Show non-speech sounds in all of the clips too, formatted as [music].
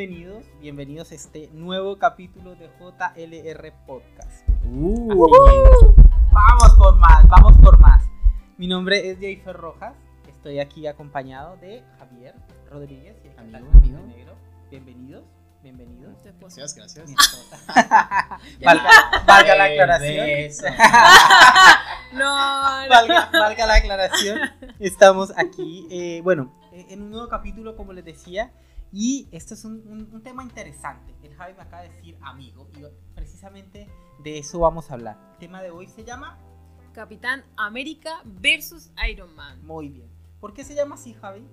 bienvenidos, bienvenidos a este nuevo capítulo de JLR Podcast. Uh. Vamos por más, vamos por más. Mi nombre es Jayfer Rojas, estoy aquí acompañado de Javier Rodríguez y el Amigo. Negro. Bienvenidos, bienvenidos. Gracias, gracias. Mi [laughs] valga, valga la aclaración. [laughs] No, no. valga, valga la aclaración. Estamos aquí, eh, bueno, eh, en un nuevo capítulo, como les decía, y esto es un, un- un tema interesante. El Javi me acaba de decir amigo, y precisamente de eso vamos a hablar. El tema de hoy se llama Capitán América versus Iron Man. Muy bien. ¿Por qué se llama así, Javi?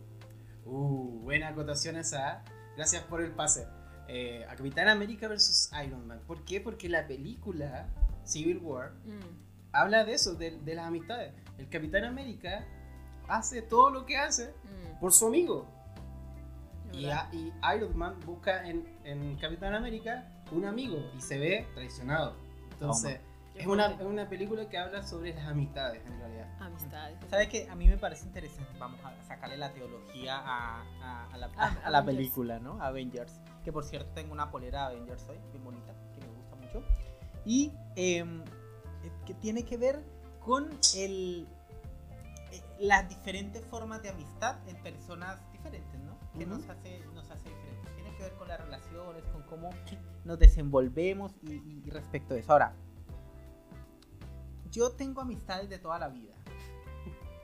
Uh, buena acotación esa. Gracias por el pase. Eh, a Capitán América vs. Iron Man. ¿Por qué? Porque la película Civil War Mm. habla de eso, de, de las amistades. El Capitán América hace todo lo que hace Mm. por su amigo. Y, ¿Verdad? a- y Iron Man busca en, en Capitán América un amigo y se ve traicionado. Entonces, Qué es una, es una película que habla sobre las amistades en realidad. Amistades. ¿Sabe que A mí me parece interesante. Vamos a sacarle la teología a, a- a la, A- a la Avengers. película, ¿no? Avengers. Que por cierto tengo una polera de Avengers hoy, bien bonita, que me gusta mucho. Y em, eh, que tiene que ver con el, eh, las diferentes formas de amistad en personas diferentes, Que Ujú. nos, hace, nos hace diferentes. Tiene que ver con las relaciones, con cómo nos desenvolvemos y, y- y respecto a eso. Ahora, yo tengo amistades de toda la vida.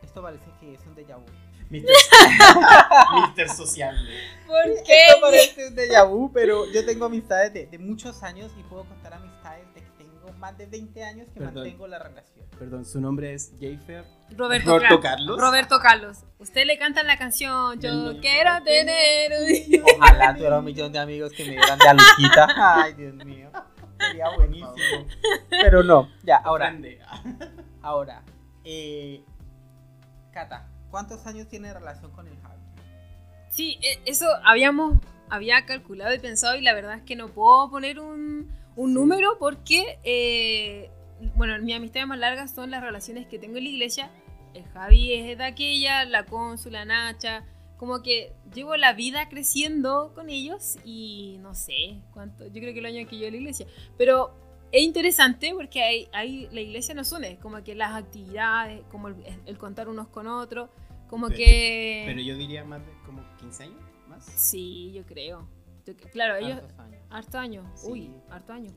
Esto parece que es un déjà vu. Mr. Mr. Sociable. ¿Por Esto qué? parece un déjà vu, pero yo tengo amistades de, de muchos años y puedo contar amistades de que tengo más de 20 años que Perdón. mantengo la relación. Perdón, su nombre es Jayfer Roberto, Roberto Carlos. Roberto Carlos. Usted le canta la canción Yo quiero tener un... Ojalá tuviera un millón de amigos que me dieran de aluquita. [laughs] Ay, Dios mío. Sería buenísimo. Pero no, ya, ahora, ahora. Eh, Cata, ¿cuántos años tiene de relación con el Javi? Sí, e- eso habíamos había calculado y pensado y la verdad es que no puedo poner un, un número porque, eh, bueno, mis amistades más largas son las relaciones que tengo en la iglesia. El Javi es de aquella, la cónsula, Nacha. Como que llevo la vida creciendo con ellos y no sé cuánto, yo creo que el año que yo en la iglesia. Pero es interesante porque hay, hay- la iglesia nos une, como que las actividades, como el, el contar unos con otros, como Pero- que... Pero yo diría más de como 15 años más. Sí, yo creo. Claro, ellos. ¿Cuántos años? Harto año. Sí. Uy, harto año.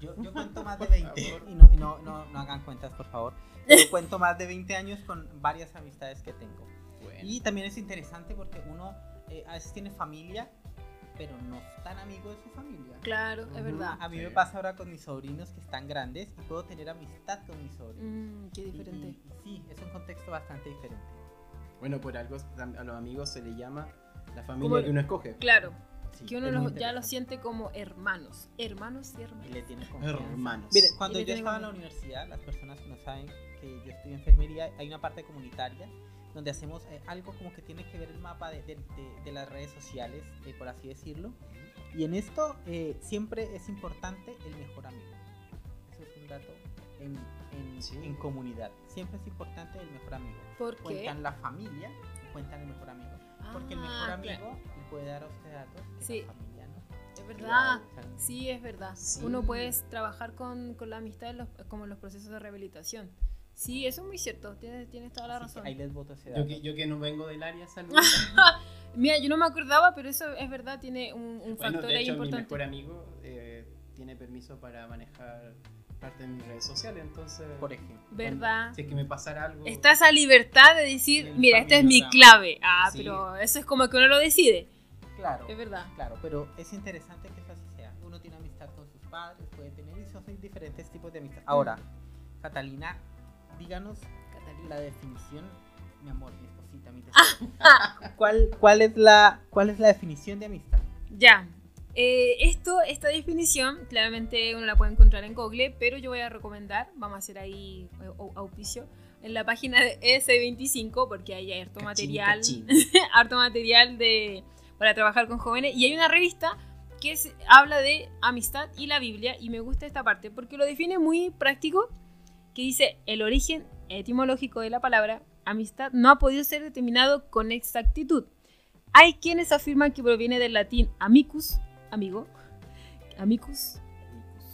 Yo, yo cuento más de Por 20 favor. y, no, y no, no, no hagan cuentas, por favor. Yo [laughs] cuento más de 20 años con varias amistades que tengo. Bueno. Y también es interesante porque uno eh, a veces tiene familia, pero no es tan amigo de su familia. Claro, es Ujú. verdad. A mí me Sí. pasa ahora con mis sobrinos que están grandes y puedo tener amistad con mis sobrinos. Mm, qué diferente. y- y sí, es un contexto bastante diferente. Bueno, por algo a los amigos se le llama la familia que uno escoge. Claro, Sí, que uno los- ya lo interesante. siente como hermanos. Hermanos y Y hermanas. le tiene confianza. Hermanos. Mire, cuando Y le yo estaba en la universidad, las personas que no saben que yo estudio enfermería, hay una parte comunitaria donde hacemos eh, algo como que tiene que ver el mapa de, de- de- de las redes sociales, eh, por así decirlo. Y en esto eh, siempre es importante el mejor amigo. Eso es un dato en, en- Sí. en comunidad. Siempre es importante el mejor amigo. ¿Por qué? Cuentan la familia y cuentan el mejor amigo. Porque el mejor Ah, amigo le puede dar a usted datos que Sí. la familia no. Es verdad. Sí, es verdad. Sí. Uno puede trabajar con, con la amistad en los- como en los procesos de rehabilitación. Sí, eso es muy cierto. Tienes, tienes toda la así razón. Ahí les voto ese Yo dato. que, yo que no vengo del área de salud. [laughs] Mira, yo no me acordaba, pero eso es verdad. Tiene un, un bueno, factor de ahí hecho, mi importante. mejor amigo eh, tiene permiso para manejar parte de mis redes sociales, entonces. Por ejemplo. ¿Verdad? Si es que me pasara algo. Está esa libertad de decir, mira, esta es mi familiograma. clave. Ah, Sí. pero eso es como que uno lo decide. Claro. Es verdad. Claro, pero es interesante que eso así sea. Uno tiene amistad con sus padres, puede tener y son diferentes tipos de amistad. Ahora, Catalina, díganos Catalina. la definición, mi amor, mi esposita, mi [laughs] tesoro. ¿Cuál, cuál, es la, ¿Cuál es la definición de amistad? Ya. Eh, esto, esta definición, claramente uno la puede encontrar en Google, pero yo voy a recomendar, vamos a hacer ahí eh, au- auspicio, en la página de S25, porque hay harto Cachín, material, [laughs] harto material de, para trabajar con jóvenes. Y hay una revista que es- habla de amistad y la Biblia, y me gusta esta parte, porque lo define muy práctico, que dice, el origen etimológico de la palabra amistad no ha podido ser determinado con exactitud. Hay quienes afirman que proviene del latín amicus amigo, amicus,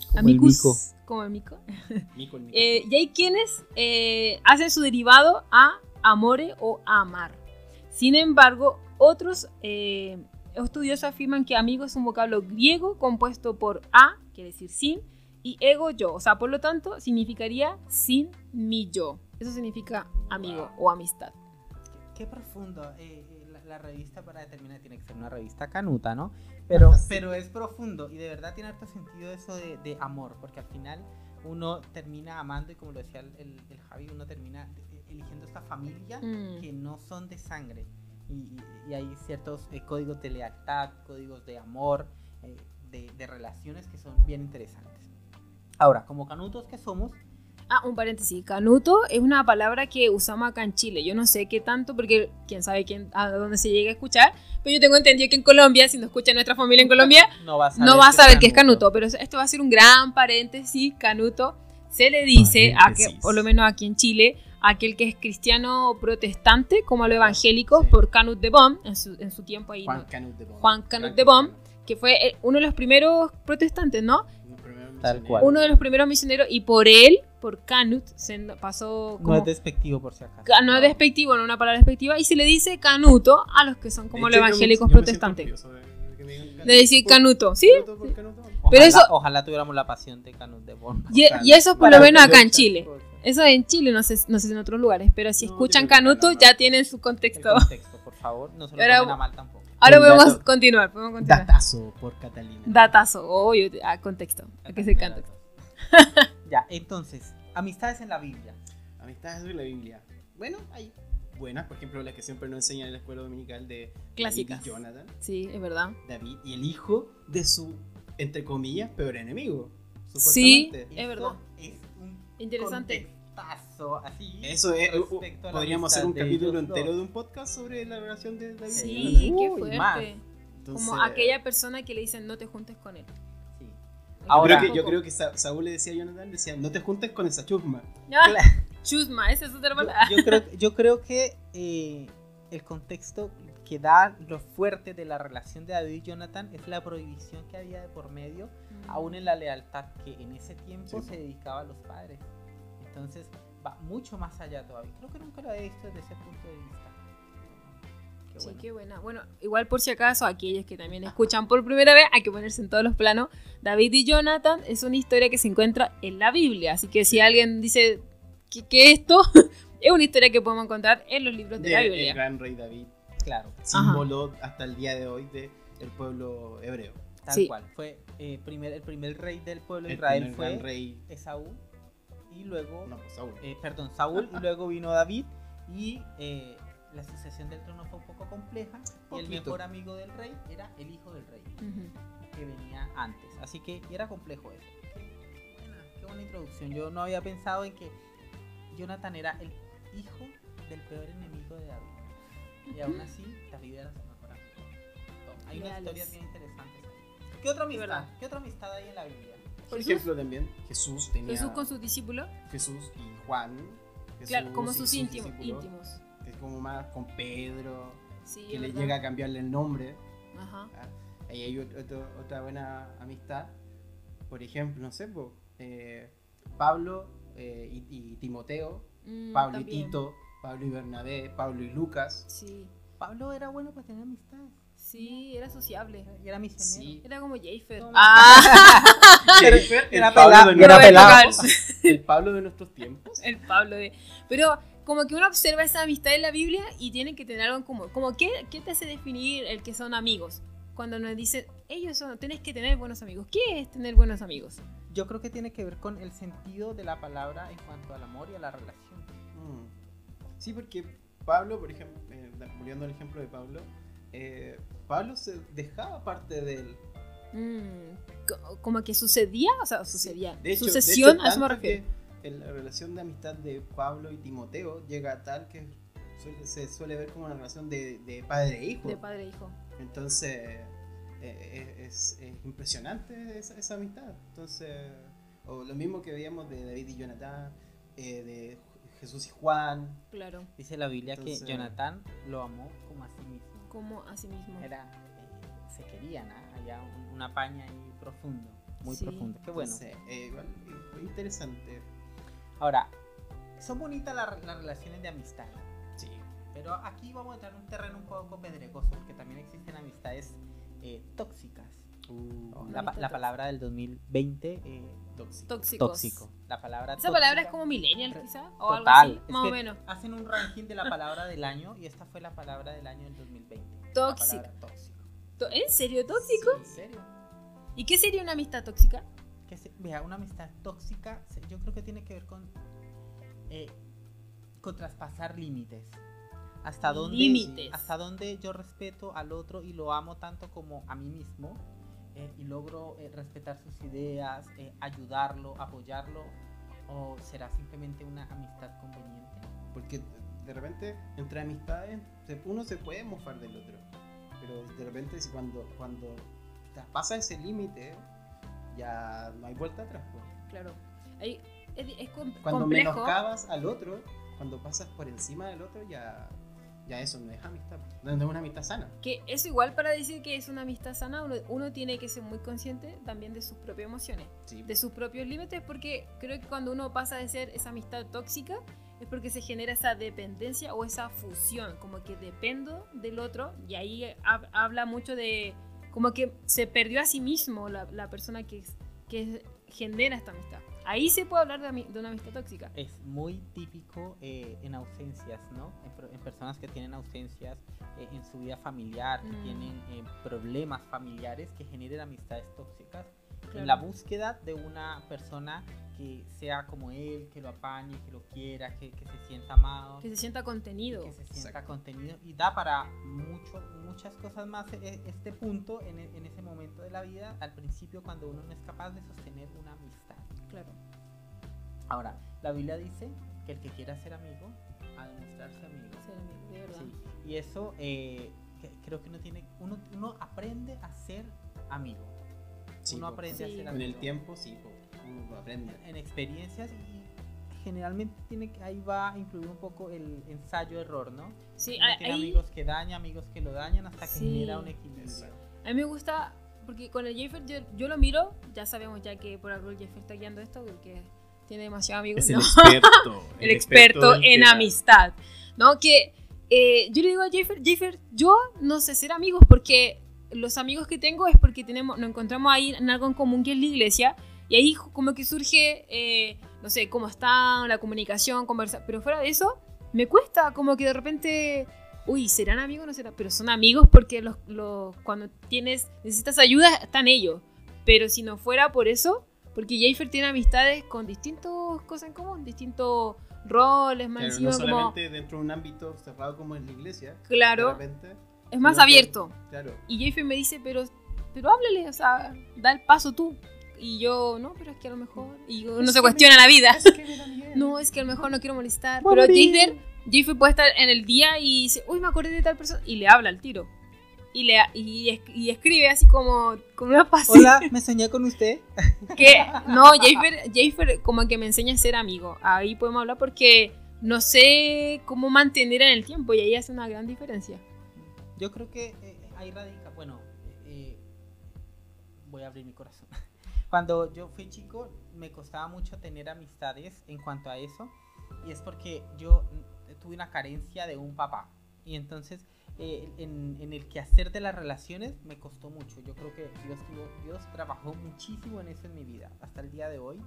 Como el amicus, mico. como el mico. [laughs] Mico, el mico. Eh, y hay quienes eh, hacen su derivado a amore o amar. Sin embargo, otros eh, estudiosos afirman que amigo es un vocablo griego compuesto por a, quiere decir sin, y ego yo. O sea, por lo tanto, significaría sin mi yo. Eso significa amigo o amistad. Qué profundo. eh, eh, la, revista para determinar tiene que ser una revista canuta, ¿no? Pero, Sí. pero es profundo y de verdad tiene harto sentido eso de, de amor, porque al final uno termina amando y como lo decía el, el- el Javi, uno termina eligiendo esta familia Mm. que no son de sangre. Y, y- y hay ciertos eh, códigos de lealtad, códigos de amor, eh, de, de relaciones que son bien interesantes. Ahora, como canutos que somos, Ah, un paréntesis. Canuto es una palabra que usamos acá en Chile. Yo no sé qué tanto, porque quién sabe quién, a dónde se llega a escuchar. Pero yo tengo entendido que en Colombia, si nos escucha nuestra familia en Colombia, no vas a no va a saber qué es canuto. Pero esto va a ser un gran paréntesis. Canuto se le dice, a que, por lo menos aquí en Chile, a aquel que es cristiano protestante, como a los evangélicos, Sí. por Canut de Bom, en su, en su tiempo ahí, Juan ¿no? Canut de Bon. Juan Canut de cristiano. que fue eh, uno de los primeros protestantes, ¿no? Tal cual. Uno de los primeros misioneros, y por él, por Canut, pasó como... No es despectivo por si acaso. Ca- no es despectivo, no una palabra despectiva, y se le dice canuto a los que son como los hecho, yo me- evangélicos yo protestantes. de decir por- canuto, ¿sí? Canuto por canuto. Ojalá, Pero eso- ojalá tuviéramos la pasión de Canut de Bon. Y, Ojalá. y eso por lo menos acá en Chile. Eso en Chile, no sé, no sé si en otros lugares, pero si No, escuchan canuto no, ya tienen su El contexto. contexto, por favor, no se lo a mal tampoco. Ahora podemos continuar, podemos continuar. Datazo por Catalina. Datazo, obvio, a contexto, a que se canta. [laughs] Ya, entonces, amistades en la Biblia. Amistades de la Biblia. Bueno, hay buenas, por ejemplo, las que siempre nos enseñan en la escuela dominical de Clásicas. David y Jonathan. Sí, es verdad. David y el hijo de su, entre comillas, peor enemigo. Sí. Es verdad. Es un Interesante. contextazo, así. Eso es, la podríamos hacer un de capítulo ellos dos. entero de un podcast sobre la relación de David y Sí, Jonathan. qué Uy, fuerte. Entonces, Como aquella persona que le dicen no te juntes con él. Sí. yo Ahora- creo que, yo creo que Sa- Saúl le decía a Jonathan, decía, no te juntes con esa chusma. Chusma, esa es otra Yo, palabra. yo creo, yo creo que eh, el contexto que da lo fuerte de la relación de David y Jonathan es la prohibición que había de por medio, aún en la lealtad que en ese tiempo Sí. se dedicaba a los padres. Entonces va mucho más allá todavía. Creo que nunca lo he visto desde ese punto de vista. Qué Sí, qué buena. Bueno, igual por si acaso, aquellos que también escuchan por primera vez, hay que ponerse en todos los planos. David y Jonathan es una historia que se encuentra en la Biblia. Así que si alguien dice que, que esto [laughs] es una historia que podemos encontrar en los libros de De- la el Biblia. gran rey David, Claro, símbolo hasta el día de hoy del pueblo hebreo. tal Sí. cual. Fue eh, primer, el primer rey del pueblo de El Israel fue gran rey, Esaú y luego no, pues Saúl. eh, perdón, Saúl y luego vino David y eh, la sucesión del trono fue un poco compleja y el Poquito. mejor amigo del rey era el hijo del rey Ujú. que venía antes, así que era complejo eso. Qué buena, qué buena introducción. Yo no había pensado en que Jonathan era el hijo del peor enemigo de David y aún así David era su mejor amigo. Hay unas historias bien interesantes. ahí. ¿Qué otra amistad? verdad. ¿Qué otra amistad hay en la Biblia? Por Jesús. ejemplo, también Jesús tenía Jesús con sus discípulos, Jesús y Juan. Jesús claro, como sus íntimos. íntimos. Que es como más con Pedro, Sí, que le verdad. llega a cambiarle el nombre. Ajá. ¿ah? Ahí hay ot- otro- otra buena amistad. Por ejemplo, no sé, po, eh, Pablo eh, y, y Timoteo, Mm, Pablo también. y Tito, Pablo y Bernabé, Pablo y Lucas. Sí, Pablo era bueno para tener amistades sí, era sociable. y era misionero. Sí. Era como Jafer. Ah, [laughs] el era Pablo pelado, de era nuestros- pelado. El Pablo de nuestros tiempos. el Pablo de. Pero como que uno observa esa amistad en la Biblia y tiene que tener algo en común. Como ¿qué, qué te hace definir el que son amigos? Cuando nos dicen, ellos son, tenés que tener buenos amigos. ¿Qué es tener buenos amigos? Yo creo que tiene que ver con el sentido de la palabra en cuanto al amor y a la relación. Mm. Sí, porque Pablo, por ejemplo, eh, volviendo al ejemplo de Pablo, eh, Pablo se dejaba parte de él. Mm, co- como que sucedía, o sea, sucedía. De hecho, Sucesión, de hecho, a eso me refiero. que en la relación de amistad de Pablo y Timoteo llega a tal que suele- se suele ver como una relación de, de padre e hijo. De padre e hijo. Entonces, eh, es, es impresionante esa, esa amistad. Entonces, o lo mismo que veíamos de David y Jonathan, eh, de Jesús y Juan. Claro, Dice la Biblia Entonces- que Jonathan lo amó como a sí mismo. como a sí mismo. Era eh, se querían, ¿ah? había un- una paña ahí profundo, muy Sí. profundo. Qué bueno. Entonces, eh, igual, eh, interesante. Ahora, son bonitas las, las relaciones de amistad, Sí. pero aquí vamos a entrar en un terreno un poco pedregoso, porque también existen amistades eh, tóxicas. Uh, La, pa- la palabra del 2020, eh, tóxico. Tóxicos. tóxico. La palabra Esa palabra es como millennial, quizá, o algo Total. así, Es más o menos. Hacen un ranking de la palabra del año y esta fue la palabra del año del 2020. la Tóxica. palabra tóxico. To- ¿En serio tóxico? ¿En serio? ¿Y qué sería una amistad tóxica? Que se- vea, una amistad tóxica, yo creo que tiene que ver con, eh, con traspasar límites. Hasta dónde, Límites. hasta dónde yo respeto al otro y lo amo tanto como a mí mismo eh, y logro eh, respetar sus ideas, eh, ayudarlo, apoyarlo, o será simplemente una amistad conveniente. Porque de repente, entre amistades, uno se puede mofar del otro. Pero de repente, si cuando, cuando pasa ese límite, ya no hay vuelta atrás. pues. Claro. Ahí es, es Cuando menoscabas al otro, cuando pasas por encima del otro, ya, ya eso no es amistad. No no es una amistad sana. Que eso igual para decir que es una amistad sana, uno, uno tiene que ser muy consciente también de sus propias emociones, Sí. de sus propios límites, porque creo que cuando uno pasa de ser esa amistad tóxica es porque se genera esa dependencia o esa fusión, como que dependo del otro y ahí hab- habla mucho de como que se perdió a sí mismo la, la persona que, que genera esta amistad. Ahí se puede hablar de, de una amistad tóxica. Es muy típico eh, en ausencias, ¿no? En, en personas que tienen ausencias eh, en su vida familiar, que Mm. tienen eh, problemas familiares que generen amistades tóxicas. Claro. En la búsqueda de una persona que sea como él, que lo apañe, que lo quiera, que, que se sienta amado, Que se sienta contenido. que se sienta Exacto. contenido y da para mucho, muchas cosas más e- este punto en, e- en ese momento de la vida, al principio cuando uno no es capaz de sostener una amistad. Claro. Ahora, la Biblia dice que el que quiera ser amigo ha de mostrarse amigo. Ser amigo, de verdad. Sí, y eso eh, que- creo que uno tiene, uno, uno aprende a ser amigo. Sí, uno aprende a Sí. ser Con amigo. el tiempo, sí, po, uno aprende. En, en experiencias y generalmente tiene que, ahí va a incluir un poco el ensayo-error, ¿no? Sí, Uno a- tiene ahí amigos que dañan, amigos que lo dañan hasta que Sí. genera un equilibrio. A mí me gusta, porque con el Jeffer yo, yo lo miro, ya sabemos ya que por algo el Jeffer está guiando esto, porque tiene demasiados amigos. Es el ¿no? experto. el [laughs] experto del en tema. amistad, ¿no? Que eh, yo le digo a Jeffer, Jeffer, yo no sé ser amigos porque los amigos que tengo es porque tenemos, nos encontramos ahí en algo en común que es la iglesia y ahí como que surge, eh, no sé, cómo están, la comunicación, conversar, pero fuera de eso, me cuesta como que de repente, uy, ¿serán amigos o no serán? Pero son amigos porque los, los, cuando tienes, necesitas ayuda, están ellos, pero si no fuera por eso, porque Jeffer tiene amistades con distintas cosas en común, distintos roles, más encima no como... solamente dentro de un ámbito cerrado como es la iglesia, Claro, de repente, es más abierto. claro, Y Jeffrey me dice, pero, pero háblale, o sea, da el paso tú. Y yo, no, pero es que a lo mejor. Y Es se cuestiona la vida. es que. No, es que a lo mejor no quiero molestar. Pero Jeffrey, Jeffrey puede estar en el día y dice, uy, me acordé de tal persona. Y le habla al tiro. Y, le, y, es- y escribe así como con una pasión. Hola, me soñé con usted. [laughs] Que, no, Jeffrey, Jeffrey como que me enseña a ser amigo. Ahí podemos hablar porque no sé cómo mantener en el tiempo y ahí hace una gran diferencia. Yo creo que eh, ahí radica, bueno, eh, voy a abrir mi corazón. [laughs] Cuando yo fui chico me costaba mucho tener amistades en cuanto a eso y es porque yo mm, tuve una carencia de un papá y entonces eh, en, en el quehacer de las relaciones me costó mucho. Yo creo que Dios, trabajó muchísimo en eso en mi vida hasta el día de hoy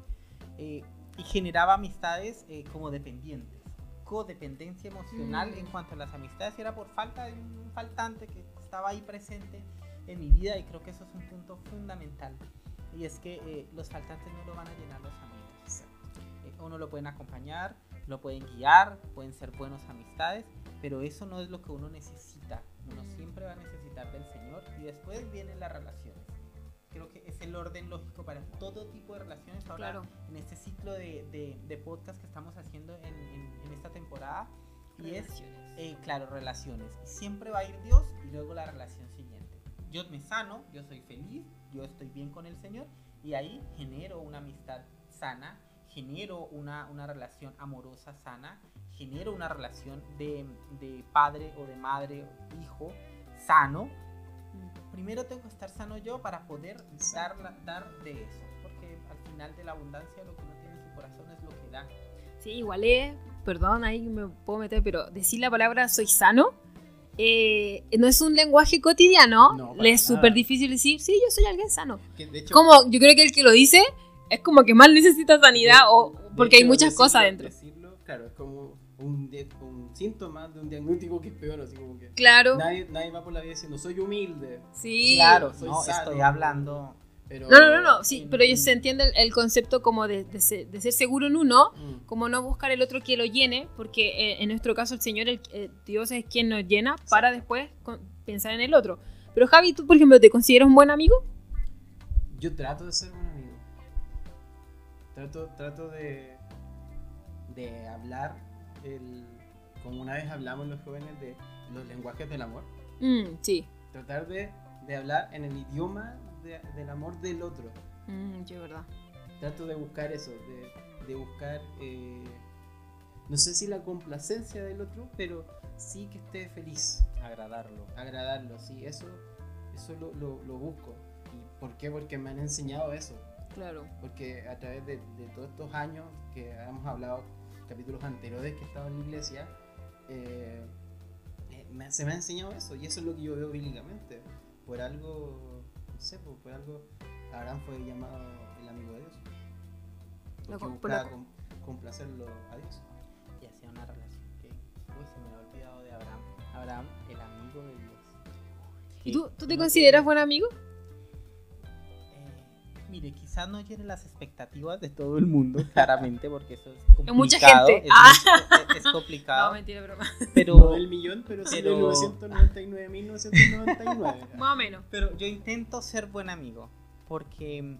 eh, y generaba amistades eh, como dependientes codependencia emocional Mm. en cuanto a las amistades era por falta de un faltante que estaba ahí presente en mi vida y creo que eso es un punto fundamental. Y es que eh, los faltantes no lo van a llenar los amigos. Eh, uno lo pueden acompañar lo pueden guiar pueden ser buenos amistades pero eso no es lo que uno necesita. Uno Mm. siempre va a necesitar del Señor y después vienen las relaciones creo que es el orden lógico para todo tipo de relaciones ahora Claro. en este ciclo de, de, de podcast que estamos haciendo en, en- en esta temporada. Y es, eh, claro, relaciones. Siempre va a ir Dios y luego la relación siguiente. Yo me sano, yo soy feliz, yo estoy bien con el Señor y ahí genero una amistad sana, genero una, una relación amorosa sana, genero una relación de, de padre o de madre, hijo, sano. Primero tengo que estar sano yo para poder dar, dar de eso. Porque al final de la abundancia lo que uno tiene en su corazón es lo que da. Sí, igual es, perdón, ahí me puedo meter, pero decir la palabra soy sano eh, no es un lenguaje cotidiano. No, Le es súper difícil decir, sí, yo soy alguien sano. Que de hecho, Como yo creo que el que lo dice es como que más necesita sanidad de- o porque hay hecho, muchas decirlo- cosas dentro. Decirlo, claro, es como un, síntoma de un diagnóstico que es peor, así como que Claro, nadie, nadie va por la vida diciendo soy humilde, sí. Claro, soy no, sano. estoy hablando. pero... No, no, no, no, sí, en- pero se entiende el, el concepto como de, de ser, de ser seguro en uno, Mm, como no buscar el otro que lo llene, porque eh, en nuestro caso el Señor, el, eh, Dios es quien nos llena para después con- pensar en el otro. Pero Javi, tú, por ejemplo, ¿te consideras un buen amigo? Yo trato de ser un amigo. Trato, trato de, de hablar, el, como una vez hablamos los jóvenes de los lenguajes del amor. Mm, sí. Tratar de, de hablar en el idioma de- del amor del otro. Mm, sí, verdad. Trato de buscar eso, de, de buscar, eh, no sé si la complacencia del otro, pero sí que esté feliz, Agradarlo. agradarlo, sí, eso, eso lo, lo- lo busco. ¿Y por qué? Porque me han enseñado eso. Claro. Porque a través de, de todos estos años que hemos hablado, capítulos anteriores que he estado en la iglesia, eh, eh, me- se me ha enseñado eso y eso es lo que yo veo bíblicamente. Por algo, no sé, por, por algo Abraham fue llamado el amigo de Dios. Lo Porque por buscaba com- complacerlo a Dios. Y hacía una relación que. Uy, se me había olvidado de Abraham. Abraham, el amigo de Dios. ¿Y tú, tú te consideras tiene- buen amigo? Eh, mire, quizás no llene las expectativas de todo el mundo, [laughs] claramente, porque eso es complicado. mucha gente. Es, Ah. es- [laughs] es complicado. No, mentira, broma. No pero, del millón, pero sí pero- de 999.999. [laughs] Más o menos. pero yo intento ser buen amigo, porque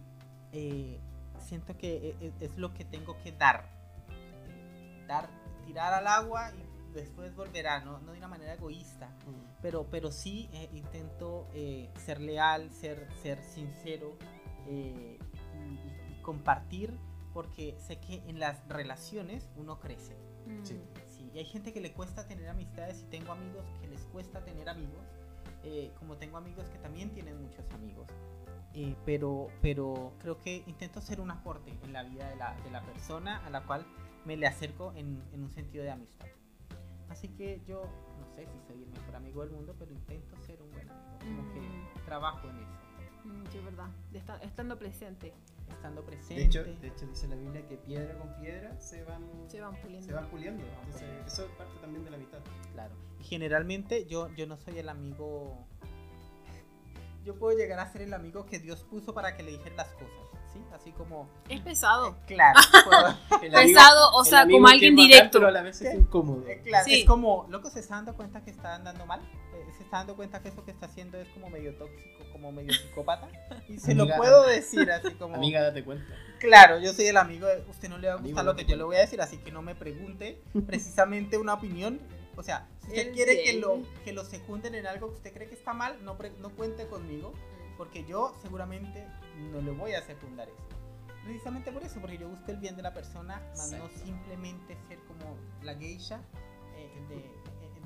eh, siento que e- e- es, lo que tengo que dar. Eh, Dar, tirar al agua y después volverá, no, no de una manera egoísta. Mm. pero, pero sí eh, intento eh, ser leal, ser, ser sincero eh, y, y compartir porque sé que en las relaciones uno crece. Mm. Sí. Sí, y hay gente que le cuesta tener amistades y tengo amigos que les cuesta tener amigos, eh, como tengo amigos que también tienen muchos amigos. Eh, pero, pero creo que intento ser un aporte en la vida de la, de la persona a la cual me le acerco en, en un sentido de amistad. Así que yo no sé si soy el mejor amigo del mundo, pero intento ser un buen amigo. Como que Mm. trabajo en eso, sí, es verdad. De esta- estando presente. estando presente. De hecho, de hecho, dice la Biblia que piedra con piedra se van, Se van puliendo. se van puliendo. Entonces, eso es parte también de la amistad. Claro. Generalmente yo, yo no soy el amigo. Yo puedo llegar a ser el amigo que Dios puso para que le dijera las cosas, ¿sí? Así como. Es pesado. Claro, [laughs] puedo- El Pesado, o el sea, amigo como alguien bacán, directo. Pero a la vez es incómodo. eh, claro, Sí. es como, loco, se está dando cuenta que está andando mal. Se está dando cuenta que eso que está haciendo es como medio tóxico, como medio [laughs] psicópata. Y se Amiga, lo puedo decir así como. Amiga, date cuenta. Claro, yo soy el amigo de usted no le va a Amigo, gustar lo que yo le voy a decir, así que no me pregunte precisamente una opinión. O sea, si usted El quiere que lo, que lo secunden en algo que usted cree que está mal, no, pre- no cuente conmigo, porque yo seguramente no le voy a secundar eso. Precisamente por eso, porque yo busco el bien de la persona, más no simplemente ser como la geisha eh, de,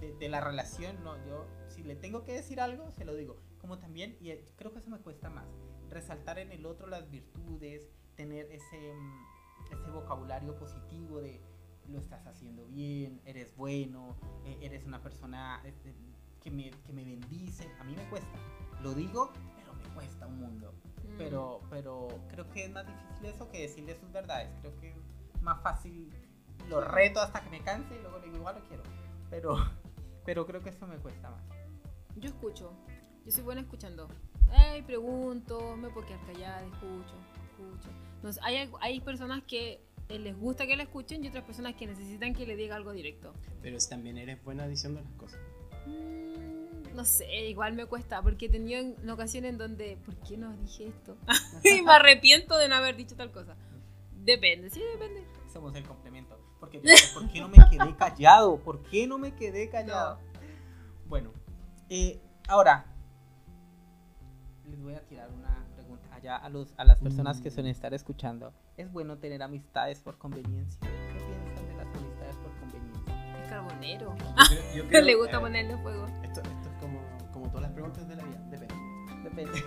de- de la relación. No, yo si le tengo que decir algo, se lo digo. Como también, y eh, creo que eso me cuesta más, resaltar en el otro las virtudes, tener ese, mm, ese vocabulario positivo de lo estás haciendo bien, eres bueno, eh, eres una persona este, que, me, que me bendice. A mí me cuesta, lo digo, pero me cuesta un mundo. Mm. Pero, pero creo que es más difícil eso que decirle sus verdades. Creo que es más fácil, lo reto hasta que me canse y luego le digo, igual lo quiero. Pero, pero creo que eso me cuesta más. Yo escucho. Yo soy buena escuchando. Hey, pregunto, me puedo quedar callada, escucho, escucho. No sé, hay, hay personas que eh, les gusta que la escuchen y otras personas que necesitan que le diga algo directo. Pero si también eres buena diciendo las cosas. Mm, no sé, igual me cuesta, porque he tenido en ocasiones en donde, ¿por qué no dije esto? [laughs] [laughs] y me arrepiento de no haber dicho tal cosa. Depende, sí, depende. Somos el complemento. Porque, ¿Por qué no me quedé callado? ¿Por qué no me quedé callado? Bueno, eh, ahora les voy a tirar una pregunta allá a, los, a las personas que Mm. suelen estar escuchando. ¿Es bueno tener amistades por conveniencia? ¿Qué piensan de las amistades por conveniencia? Es carbonero. Yo [laughs] creo- yo creo, le gusta eh, ponerle fuego. Esto, esto es como, como todas las preguntas de la vida. Depende. Depende.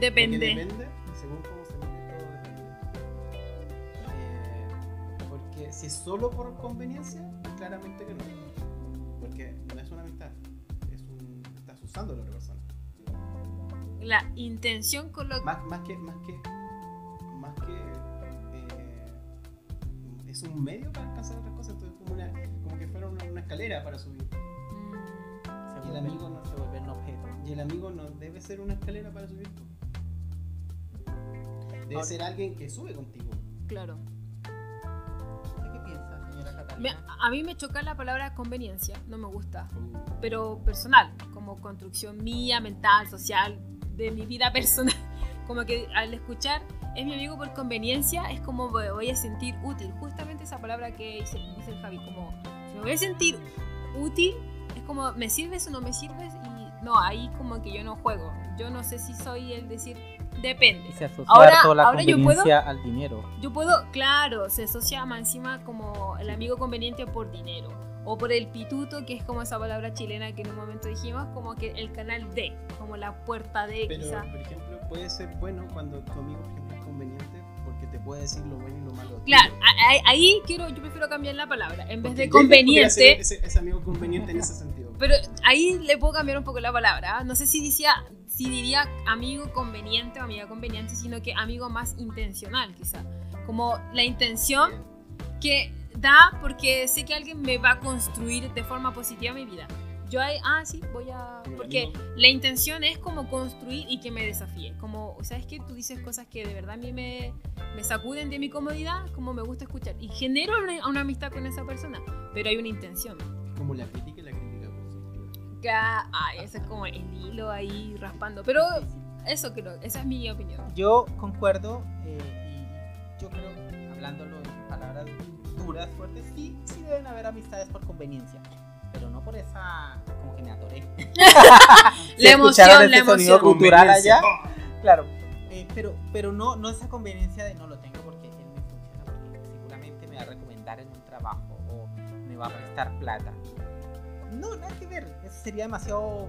Depende. Depende, según cómo porque si es solo por conveniencia, claramente que no. Porque no es una amistad, es un, estás usando a la otra persona. La intención con lo Más, más que, más que, más que eh, es un medio para alcanzar otras cosas, entonces como, una, como que fuera una, una escalera para subir. Mm, Se Y el amigo no- se vuelve un objeto. Y el amigo no debe ser una escalera para subir. Debe Ahora- ser alguien que sube contigo. claro. Me- a mí me choca la palabra conveniencia, no me gusta. Uh, pero personal, como construcción mía, mental, social, de mi vida personal. [laughs] Como que al escuchar es mi amigo por conveniencia, es como me voy a sentir útil. Justamente esa palabra que dice, dice el Javi, como me voy a sentir útil, es como me sirves o no me sirves y no, ahí como que yo no juego. Yo no sé si soy el decir, depende. Y se asocia Ahora- toda la ahora yo conveniencia al dinero. Yo puedo, claro, se asocia más encima como el amigo conveniente por dinero. O por el pituto, que es como esa palabra chilena que en un momento dijimos, como que el canal D, como la puerta D, Pero, quizá. por ejemplo, puede ser bueno cuando tu amigo, por ejemplo, es conveniente porque te puede decir lo bueno y lo malo. Claro, ahí quiero, yo prefiero cambiar la palabra. En vez Porque de podría ser conveniente, Ese, ese amigo conveniente en ese sentido. Pero ahí le puedo cambiar un poco la palabra. ¿ah? No sé si decía, si diría amigo conveniente o amiga conveniente, sino que amigo más intencional, quizá. Como la intención que da porque sé que alguien me va a construir de forma positiva mi vida. Yo ahí, ah, sí, voy a... Porque la intención es como construir y que me desafíe. Como, ¿sabes qué? Tú dices cosas que de verdad a mí me, me sacuden de mi comodidad, como me gusta escuchar. Y genero una, una amistad con esa persona, pero hay una intención. Como la crítica ay, ese es como el hilo ahí raspando. Pero eso creo, esa es mi opinión. Yo concuerdo eh, y yo creo, hablándolo en palabras duras, fuertes, sí, sí deben haber amistades por conveniencia, pero no por esa, como que me atoré. [laughs] [laughs] La emoción, escucharon la emoción. cultural allá, claro, eh, pero, pero no, no esa conveniencia de no lo tengo porque él me funciona, porque seguramente me va a recomendar en un trabajo o me va a prestar plata. No, nada que ver, eso sería demasiado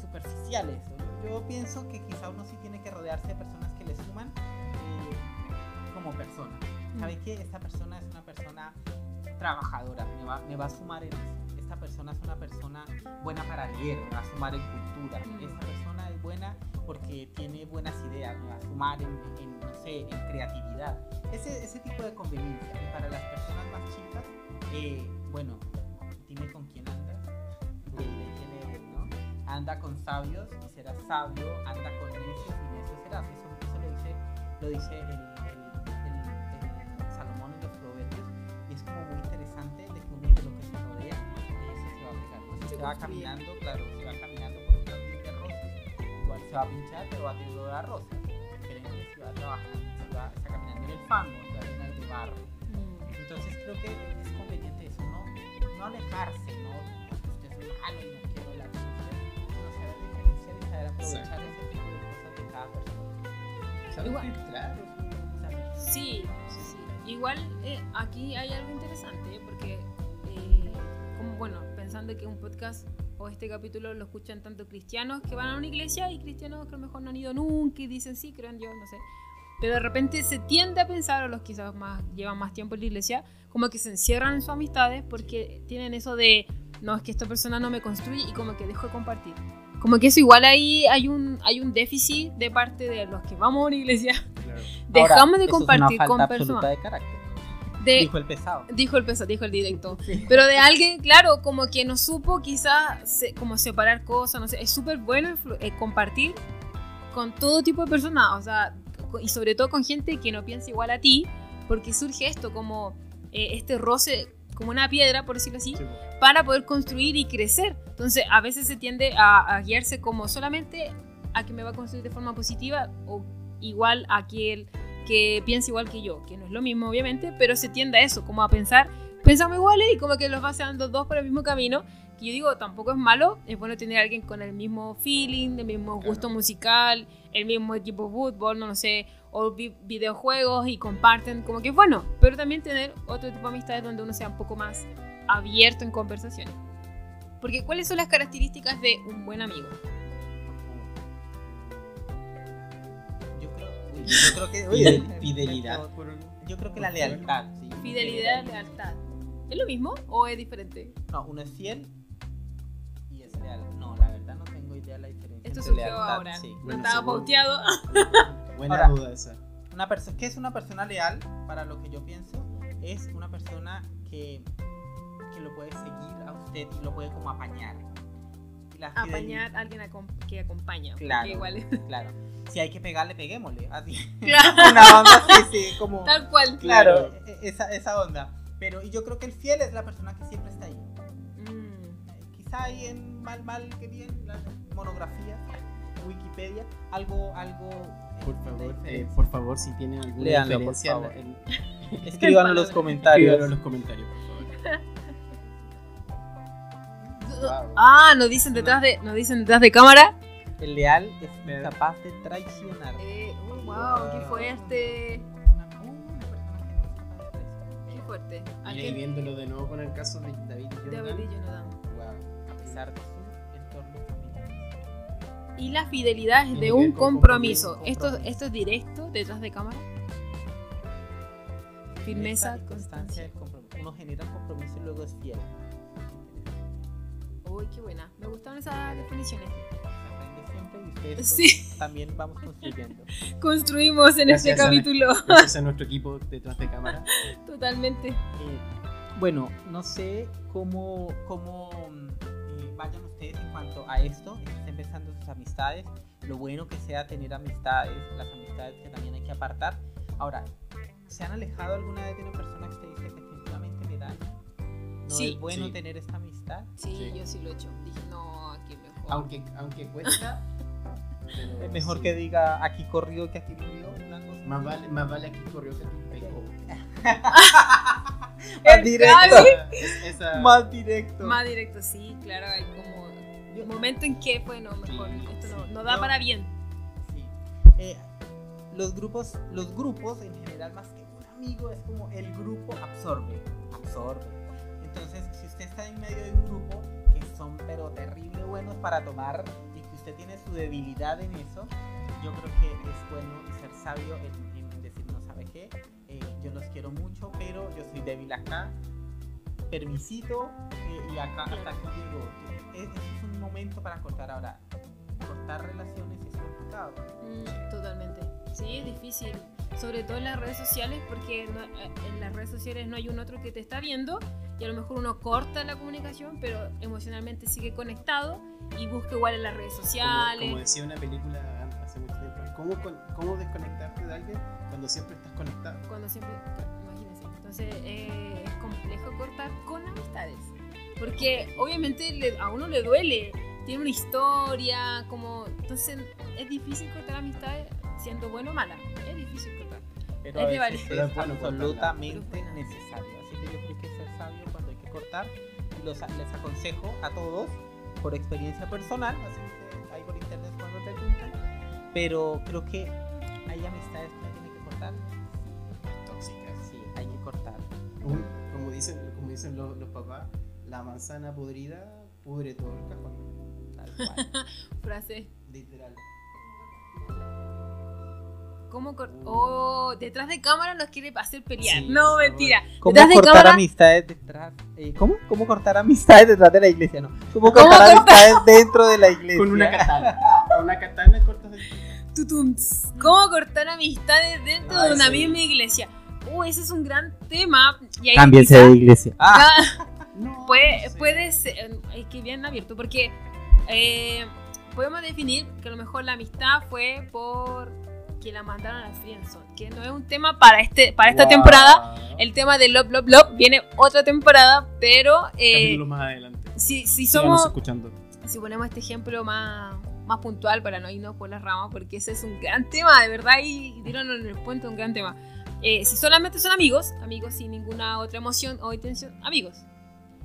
superficial eso. Yo, yo pienso que quizá uno sí tiene que rodearse de personas que le suman eh, como persona. ¿Sabe qué? Esta persona es una persona trabajadora, me va, me va a sumar en eso. Esta persona es una persona buena para leer, me va a sumar en cultura. Mm. Esta persona es buena porque tiene buenas ideas, me va a sumar en, en, no sé, en creatividad. Ese, ese tipo de conveniencia. Y para las personas más chicas, eh, bueno, dime con quién quién eres, ¿no? Anda con sabios y serás sabio, anda con necios y necio serás. Eso, eso lo dice, lo dice el, el- el- Salomón en los proverbios. Y es como muy interesante de que uno de lo que se rodea, de eso se va a pegar. Se se va caminando, claro, si va caminando por un jardín de rosas, igual se va a pinchar, pero va a tener olor a rosas. Diferente si va trabajando, si va, está caminando en el fango, se va a llenar de barro. Mm. Entonces creo que es conveniente eso, no, no alejarse, no malo y no quiero usted, sino saber diferenciar y saber aprovechar ese tipo de cosas de cada persona. ¿Sabes Igual. Claro. ¿sabes? Sí, sí, sí. Igual eh, aquí hay algo interesante, porque, eh, como bueno, pensando que un podcast o este capítulo lo escuchan tanto cristianos que van a una iglesia y cristianos que a lo mejor no han ido nunca y dicen sí, creo en Dios, no sé. Pero de repente se tiende a pensar, o los quizás más llevan más tiempo en la iglesia, como que se encierran en sus amistades porque tienen eso de, no, es que esta persona no me construye y como que dejo de compartir. Como que eso igual ahí hay un, hay un déficit de parte de los que vamos a una iglesia. claro. [laughs] Dejamos Ahora, de eso compartir es una con falta absoluta personas. de carácter. De, Dijo el pesado. Dijo el peso, dijo el directo. Sí. Pero de alguien, claro, como que no supo quizás se- como separar cosas, no sé. Es súper bueno eh, compartir con todo tipo de personas, o sea, y sobre todo con gente que no piensa igual a ti, porque surge esto como eh, este roce, como una piedra, por decirlo así, Sí, po. para poder construir y crecer. Entonces, a veces se tiende a, a guiarse como solamente a que me va a construir de forma positiva o igual a aquel que piensa igual que yo, que no es lo mismo, obviamente, pero se tiende a eso, como a pensar, pensamos iguales y como que los va llevando dos por el mismo camino. Que yo digo, tampoco es malo, es bueno tener a alguien con el mismo feeling, el mismo Claro. gusto musical, el mismo equipo de fútbol, no lo sé, o vi- videojuegos y comparten, como que es bueno, pero también tener otro tipo de amistades donde uno sea un poco más abierto en conversaciones. Porque ¿cuáles son las características de un buen amigo? Yo creo que Fidel- oye, [laughs] fidelidad Yo creo que la lealtad, sí. Fidelidad, lealtad. ¿Es lo mismo o es diferente? No, uno es fiel leal. No, la verdad no tengo idea de la diferencia. Esto entre surgió lealtad, ahora. sí. No Bueno, estaba pauteado. [laughs] Buena Ahora- duda esa. Una persona, ¿Qué es una persona leal? Para lo que yo pienso, es una persona que, que lo puede seguir a usted y lo puede como apañar. Apañar a alguien acom- que acompaña. Claro. igual es- [laughs] Claro. Si hay que pegarle, peguémosle. Así. Claro. [laughs] Una onda así, sí, como. Tal cual. Claro, e- esa, esa onda. Pero y yo creo que el fiel es la persona que siempre está ahí. Mm. Eh, Quizá ahí en mal, mal, que bien, las monografías, Wikipedia, algo, algo. eh, Por favor, eh, por favor, si tienen alguna Léanlo, por diferencia, favor. [laughs] en- en los Palabras. comentarios. escríbanlo en los comentarios, por favor. Wow. Ah, nos dicen detrás de, nos dicen detrás de cámara. El leal es incapaz de traicionar. Eh, oh, wow, qué fuerte. Capaz. Qué fuerte. ¿A Mira, y viéndolo de nuevo con el caso de David y David Jonathan. y Jonathan. Pesar de su entorno familiar. Y la fidelidad es de un compromiso. compromiso. ¿Esto, ¿Esto es directo detrás de cámara? Firmeza, y constancia del compromiso. Uno genera un compromiso y luego es fiel. Uy, qué buena. Me gustaron esas definiciones. Y ustedes Sí. también vamos construyendo. [laughs] Construimos en este Gracias a- capítulo. Gracias a nuestro equipo detrás de cámara. [laughs] Totalmente. Eh, bueno, no sé cómo, cómo mm, vayan ustedes en cuanto a esto, que estén pensando en sus amistades, lo bueno que sea tener amistades, las amistades que también hay que apartar. Ahora, ¿se han alejado alguna vez de una persona que usted dice definitivamente me daña? ¿No Sí. es bueno Sí. tener esta amistad? Sí, Sí. yo sí lo he hecho. Dije, no, aquí mejor. Aunque, aunque cuesta. pero Es mejor sí. que diga aquí corrió que aquí murió, una cosa. Más vale, más vale aquí corrió que aquí pecó. [laughs] Más directo. Esa- Más directo. Más directo, sí, claro, hay como un momento en que, bueno, mejor, Sí, esto no, sí. no da para bien. Sí. Eh, los grupos, los grupos en general, más que un amigo, es como el grupo absorbe, absorbe. Entonces, si usted está en medio de un grupo que son pero terrible buenos para tomar y que usted tiene su debilidad en eso, yo creo que es bueno ser sabio en, en decir, no sabe qué, yo los quiero mucho, pero yo soy débil acá, permisito eh, y acá hasta aquí llego. Es, es un momento para cortar ahora. Cortar relaciones es complicado. Mm, totalmente. Sí, es difícil. Sobre todo en las redes sociales, porque no- eh, en las redes sociales no hay un otro que te está viendo y a lo mejor uno corta la comunicación, pero emocionalmente sigue conectado y busca igual en las redes como, sociales. como decía una película ¿cómo, ¿cómo desconectarte de alguien cuando siempre estás conectado? Cuando siempre, imagínense. Entonces eh, es complejo cortar con amistades. Porque obviamente le- a uno le duele, tiene una historia, como. Entonces es difícil cortar amistades siendo bueno o mala. Es difícil cortar. Pero Es veces Pero es bueno cortarla. absolutamente buena. necesario. Así que yo creo que hay que ser sabio cuando hay que cortar. Y los, les aconsejo a todos, por experiencia personal, así Pero creo que hay amistades que uno tiene que cortar. Tóxicas. Sí, hay que cortar. Un- como dicen, como dicen los, los papás, la manzana podrida pudre todo el cajón. Tal cual. [laughs] Frase. Literal. ¿Cómo cor- Oh, detrás de cámara nos quiere hacer pelear. Sí, no, mentira. ¿Cómo Detrás de cortar cámara- amistades detrás? eh, ¿Cómo? ¿Cómo cortar amistades detrás de la iglesia? No. ¿Cómo ¿Cómo cortar cortar? amistades dentro de la iglesia? Con una [laughs] katana. Con una katana Tutums. ¿Cómo cortar amistades dentro Ah, de una ese- misma iglesia? Uh, ese es un gran tema. Y ahí Cámbiense quizá- de iglesia. Ah, [laughs] No, puede, no sé. puede ser, es que bien abierto, porque eh, podemos definir que a lo mejor la amistad fue por que la mandaron al friendzone, que no es un tema para este para esta Wow. temporada. El tema de Love Love Love viene otra temporada, pero eh, más adelante. si, si somos escuchando. si ponemos este ejemplo más, más puntual para no irnos por las ramas, porque ese es un gran tema, de verdad, y, dieron en el puente un gran tema. Eh, si solamente son amigos, amigos sin ninguna otra emoción o intención, amigos.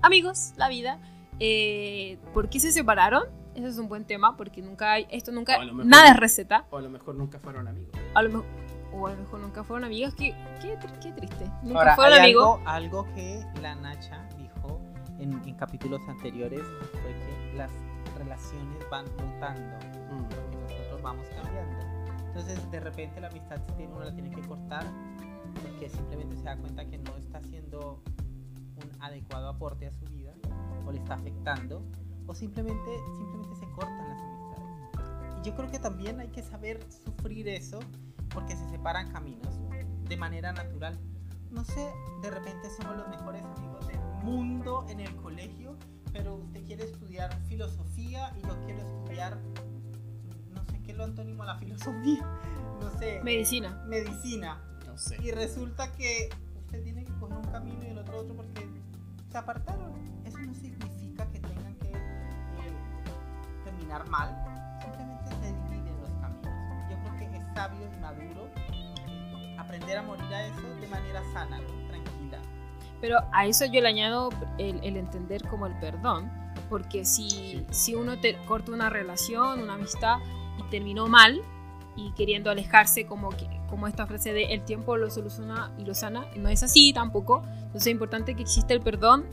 Amigos, la vida. Eh, ¿Por qué se separaron? Ese es un buen tema, porque nunca hay, esto nunca, mejor- nada es receta. O a lo mejor nunca fueron amigos. A lo mejor, o a lo mejor nunca fueron amigos, qué, qué, qué triste. Nunca Ahora, fueron amigos. algo, algo que la Nacha dijo en, en capítulos anteriores fue que las relaciones van mutando Mm. porque nosotros vamos cambiando. Entonces, de repente la amistad si tiene, uno la tiene que cortar porque simplemente se da cuenta que no está haciendo un adecuado aporte a su vida o le está afectando o simplemente, simplemente se cortan las amistades. Y yo creo que también hay que saber sufrir eso porque se separan caminos de manera natural. No sé, de repente somos los mejores amigos del mundo en el colegio, pero usted quiere estudiar filosofía y yo quiero estudiar, no sé qué es lo antónimo a la filosofía, [laughs] no sé. Medicina. Medicina. No sé. Y resulta que usted tiene que coger un camino y el otro otro porque se apartaron. Eso no significa que tengan que eh, terminar mal. Simplemente se dividen los caminos. Yo creo que es sabio y maduro aprender a morir a eso de manera sana, ¿no? tranquila. Pero a eso yo le añado el, el entender como el perdón, porque si, si uno te corta una relación, una amistad y terminó mal y queriendo alejarse como que como esta frase de el tiempo lo soluciona y lo sana, no es así tampoco. Entonces es importante que exista el perdón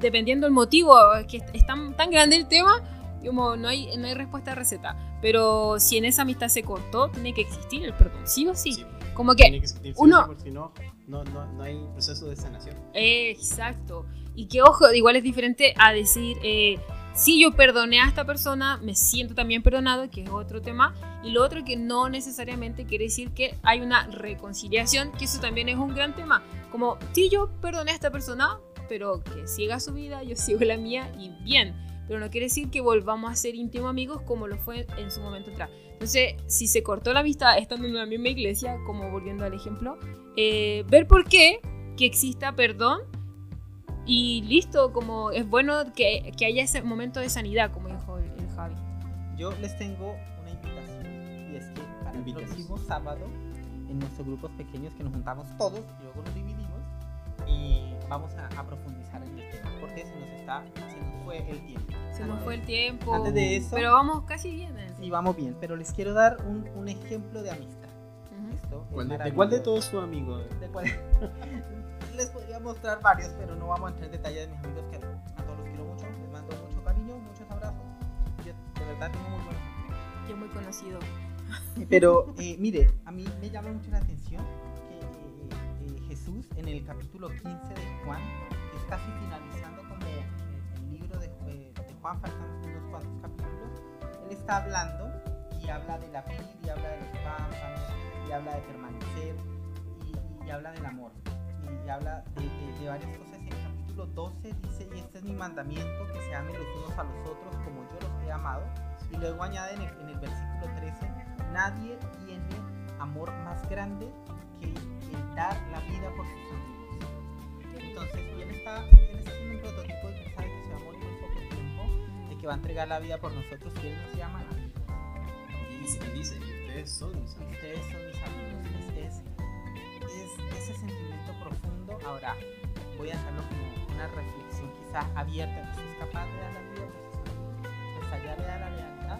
dependiendo del motivo, que es tan, tan grande el tema, como no hay, no hay respuesta de receta. Pero si en esa amistad se cortó, tiene que existir el perdón, sí o sí. Sí, Como que tiene que sí uno- sí, porque si no, no, no, no hay proceso de sanación. Exacto. Y que ojo, igual es diferente a decir, eh, si yo perdoné a esta persona, me siento también perdonado, que es otro tema. Y lo otro que no necesariamente quiere decir que hay una reconciliación, que eso también es un gran tema. Como, si yo perdoné a esta persona, pero que siga su vida, yo sigo la mía y bien. Pero no quiere decir que volvamos a ser íntimos amigos como lo fue en su momento atrás. Entonces, si se cortó la amistad estando en la misma iglesia, como volviendo al ejemplo, eh, ver por qué, que exista perdón y listo, como es bueno que, que haya ese momento de sanidad, como dijo el, el Javi. Yo les tengo una invitación y es que para el próximo sábado en nuestros grupos pequeños que nos juntamos todos y luego nos dividimos y vamos a, a profundizar en el tema porque se nos está se nos fue el tiempo. Se nos fue el tiempo. Antes de eso Pero vamos casi bien. y tiempo. vamos bien, pero les quiero dar un, un ejemplo de amistad. Ujú. Esto es ¿Cuál de, de cuál de todos sus amigos? ¿De cuál? [laughs] les podría mostrar varios, pero no vamos a entrar en detalle de mis amigos que a todos los quiero mucho, les mando mucho cariño, muchos abrazos. Yo de verdad tengo muy buenos amigos. Yo muy conocido. Pero eh, mire, a mí me llama mucho la atención eh, eh, En el capítulo 15 de Juan, que es casi finalizando como el libro de, eh, de Juan, faltan unos cuantos capítulos, él está hablando y habla de la vid y habla de los pámpanos y habla de permanecer y, habla del amor y, habla de, de- de varias cosas. En el capítulo 12 dice, y este es mi mandamiento, que se amen los unos a los otros como yo los he amado. Y luego añade en el, en el versículo 13, nadie tiene amor más grande que va a entregar la vida por nosotros y él nos llama amigos. Y dice, y dice, y ustedes son mis amigos. Ustedes son mis amigos. Es, es, es ese sentimiento profundo. Ahora, voy a hacerlo como una reflexión quizás abierta. ¿Usted es capaz de dar la vida por sus amigos? Pues allá le da la lealtad.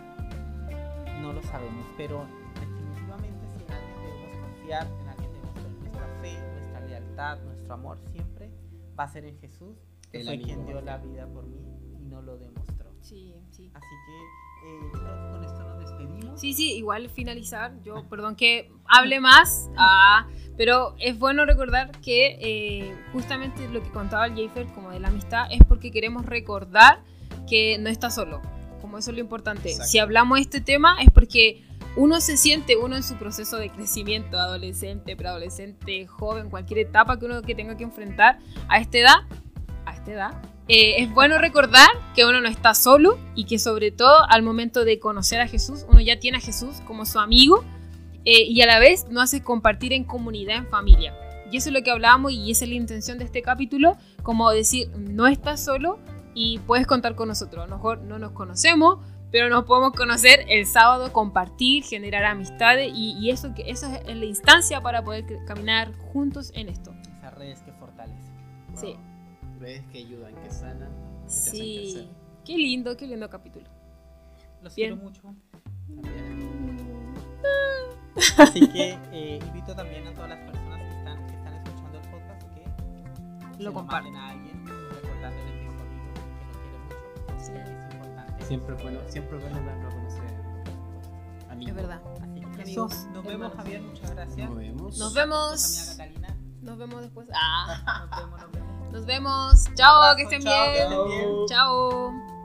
No lo sabemos, pero definitivamente si en alguien debemos confiar, en alguien debemos poner nuestra fe, nuestra lealtad, nuestro amor siempre, va a ser en Jesús, que El fue quien dio la vida por mí y no lo demostró. Sí, sí. Así que eh, con esto nos despedimos. Sí, sí, igual finalizar. Yo, perdón que hable más, ah, pero es bueno recordar que eh, justamente lo que contaba el Jafer como de la amistad es porque queremos recordar que no está solo. Como eso es lo importante. Exacto. Si hablamos de este tema es porque uno se siente, uno en su proceso de crecimiento, adolescente, preadolescente, joven, cualquier etapa que uno que tenga que enfrentar a esta edad, a esta edad, eh, es bueno recordar que uno no está solo y que sobre todo al momento de conocer a Jesús, uno ya tiene a Jesús como su amigo eh, y a la vez no hace compartir en comunidad, en familia. Y eso es lo que hablábamos y esa es la intención de este capítulo, como decir, no estás solo y puedes contar con nosotros. A lo mejor no nos conocemos, pero nos podemos conocer el sábado, compartir, generar amistades y, y eso, que, eso es la instancia para poder caminar juntos en esto. Esas redes que fortalecen. Sí. Redes que ayudan, que sanan, que te hacen Sí, crecer. qué lindo, qué lindo capítulo. Los Bien. quiero mucho. [laughs] Así que eh, invito también a todas las personas que están, que están escuchando el podcast que Lo comparten. a alguien recordándole que es amigo y que lo quiere mucho. Sí. Es importante. Siempre es bueno, siempre es bueno darlo a conocer. Amigos. Es verdad. Así que Eso nos vemos. Javier, muchas gracias. Nos vemos. Nos vemos. Nos vemos después. Ah, [laughs] Nos vemos, nos vemos. Nos vemos. Chao, Abrazo, que estén chao, que bien. estén bien. Chao.